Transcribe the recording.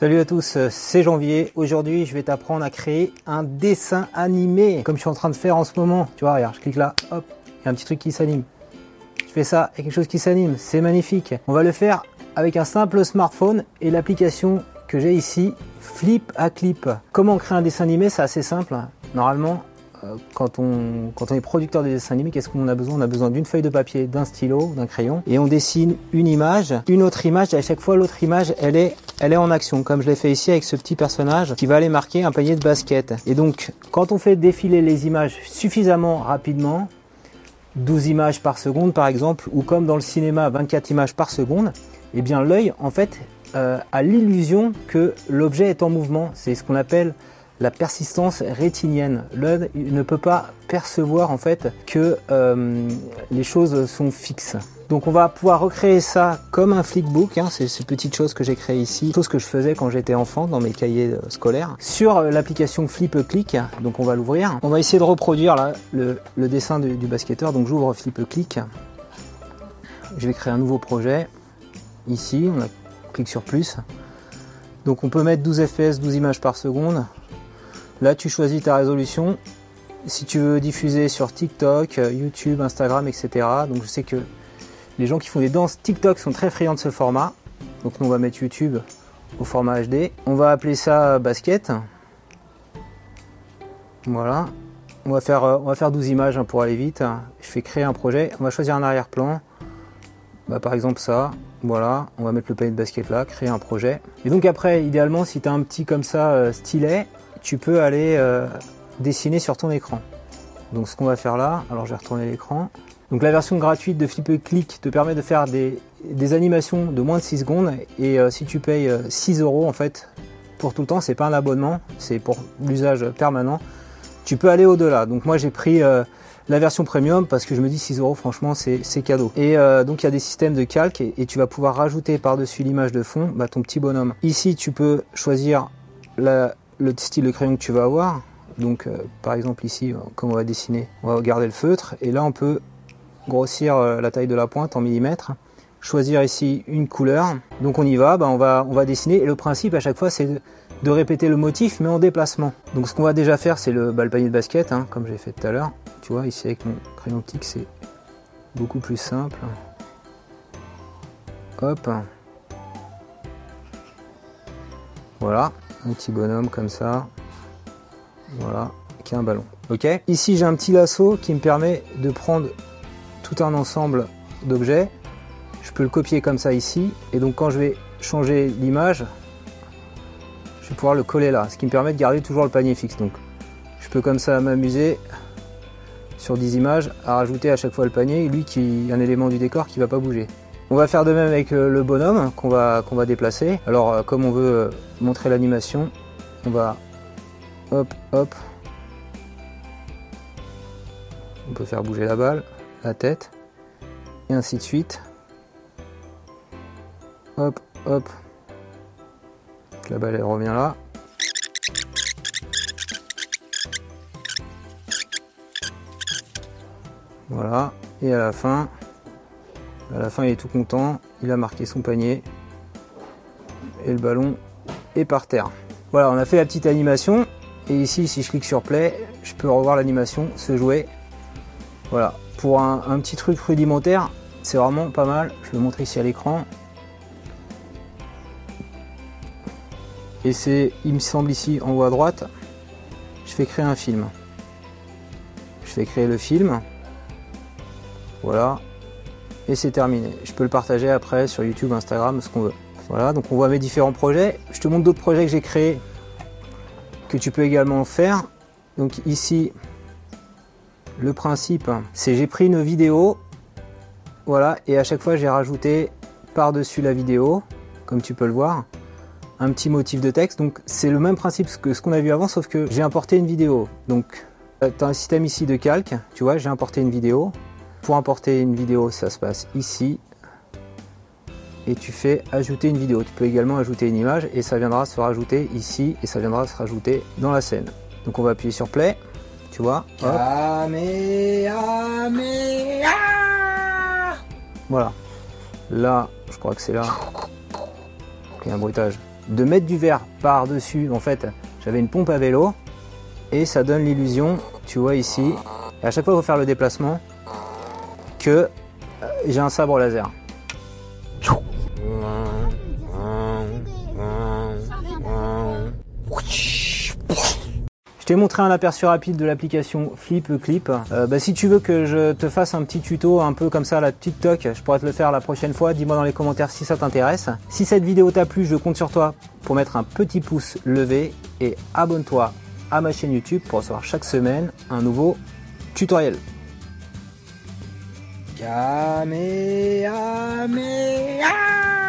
Salut à tous, c'est Janvier. Aujourd'hui, je vais t'apprendre à créer un dessin animé, comme je suis en train de faire en ce moment. Tu vois, regarde, je clique là, hop, il y a un petit truc qui s'anime. Je fais ça, a quelque chose qui s'anime, c'est magnifique. On va le faire avec un simple smartphone et l'application que j'ai ici, Flip à Clip. Comment créer un dessin animé C'est assez simple. Normalement, euh, quand on, quand on est producteur de dessin animé, qu'est-ce qu'on a besoin? On a besoin d'une feuille de papier, d'un stylo, d'un crayon, et on dessine une image, une autre image, et à chaque fois l'autre image, elle est, elle est en action, comme je l'ai fait ici avec ce petit personnage qui va aller marquer un panier de basket. Et donc, quand on fait défiler les images suffisamment rapidement, 12 images par seconde par exemple, ou comme dans le cinéma 24 images par seconde, eh bien l'œil en fait euh, a l'illusion que l'objet est en mouvement. C'est ce qu'on appelle la persistance rétinienne. L'œil ne peut pas percevoir en fait que euh, les choses sont fixes. Donc on va pouvoir recréer ça comme un flickbook, hein, c'est ces petites choses que j'ai créées ici, chose que je faisais quand j'étais enfant dans mes cahiers euh, scolaires, sur euh, l'application Flip Click, donc on va l'ouvrir. On va essayer de reproduire le, dessin du, basketteur, donc j'ouvre Flip Click, je vais créer un nouveau projet, ici, on clique sur plus, donc on peut mettre 12 fps, 12 images par seconde, Là, tu choisis ta résolution. Si tu veux diffuser sur TikTok, euh, YouTube, Instagram, etc. Donc je sais que les gens qui font des danses TikTok sont très friands de ce format. Donc nous, on va mettre YouTube au format HD. On va appeler ça basket. Voilà. On va faire, euh, on va faire 12 images hein, pour aller vite. Je fais créer un projet. On va choisir un arrière-plan. Bah, par exemple ça. Voilà, on va mettre le panier de basket là, créer un projet. Et donc après, idéalement, si tu as un petit comme ça euh, stylet, tu peux aller euh, dessiner sur ton écran. Donc ce qu'on va faire là, alors je vais retourner l'écran. Donc la version gratuite de Flip Click te permet de faire des, animations de moins de 6 secondes et euh, si tu payes 6 euh, euros en fait pour tout le temps, c'est pas un abonnement, c'est pour l'usage permanent. Tu peux aller au-delà. Donc moi j'ai pris la version premium parce que je me dis 6 euros franchement c'est cadeau. Et donc il y a des systèmes de calque et, tu vas pouvoir rajouter par-dessus l'image de fond bah, ton petit bonhomme. Ici tu peux choisir la, le style de crayon que tu vas avoir. Donc euh, par exemple ici, euh, comme on va dessiner, on va garder le feutre et là on peut grossir euh, la taille de la pointe en millimètres, choisir ici une couleur. Donc on y va, bah, on, va on va dessiner et le principe à chaque fois c'est de, répéter le motif mais en déplacement. Donc ce qu'on va déjà faire c'est le, bah, panier de basket, hein, comme j'ai fait tout à l'heure. Tu vois ici avec mon crayon optique c'est beaucoup plus simple. Hop. Voilà un petit bonhomme comme ça. Voilà, qui a un ballon. Ok Ici, j'ai un petit lasso qui me permet de prendre tout un ensemble d'objets. Je peux le copier comme ça ici. Et donc, quand je vais changer l'image, je vais pouvoir le coller là. Ce qui me permet de garder toujours le panier fixe. Donc, je peux comme ça m'amuser sur 10 images à rajouter à chaque fois le panier. Lui qui est un élément du décor qui va pas bouger. On va faire de même avec euh, le bonhomme qu'on va, déplacer. Alors euh, comme on veut euh, montrer l'animation, on va hop hop. On peut faire bouger la balle, la tête, et ainsi de suite. Hop hop. La balle elle revient là. Voilà. Et à la fin, à la fin, il est tout content. Il a marqué son panier. Et le ballon est par terre. Voilà, on a fait la petite animation. Et ici, si je clique sur play, je peux revoir l'animation se jouer. Voilà, pour un, petit truc rudimentaire, c'est vraiment pas mal. Je vais le montrer ici à l'écran. Et c'est, il me semble ici en haut à droite, je fais créer un film. Je fais créer le film. Voilà, et c'est terminé. Je peux le partager après sur YouTube, Instagram, ce qu'on veut. Voilà, donc on voit mes différents projets. Je te montre d'autres projets que j'ai créés que tu peux également faire. Donc ici, le principe, c'est j'ai pris une vidéo, voilà, et à chaque fois j'ai rajouté par-dessus la vidéo, comme tu peux le voir, un petit motif de texte. Donc c'est le même principe que ce qu'on a vu avant, sauf que j'ai importé une vidéo. Donc tu as un système ici de calque, tu vois, j'ai importé une vidéo. Pour importer une vidéo, ça se passe ici. Et tu fais ajouter une vidéo. Tu peux également ajouter une image et ça viendra se rajouter ici et ça viendra se rajouter dans la scène. Donc on va appuyer sur play. Tu vois? Ah. Voilà. Là, je crois que c'est là. Il y a un bruitage de mettre du verre par-dessus. En fait, j'avais une pompe à vélo et ça donne l'illusion, tu vois ici, et à chaque fois qu'il faut faire le déplacement, que euh, j'ai un sabre laser. t'ai montré un aperçu rapide de l'application Flip Clip. Euh, bah, si tu veux que je te fasse un petit tuto un peu comme ça à la TikTok, je pourrais te le faire la prochaine fois. Dis-moi dans les commentaires si ça t'intéresse. Si cette vidéo t'a plu, je compte sur toi pour mettre un petit pouce levé et abonne-toi à ma chaîne YouTube pour recevoir chaque semaine un nouveau tutoriel. Yummy, yummy, yummy.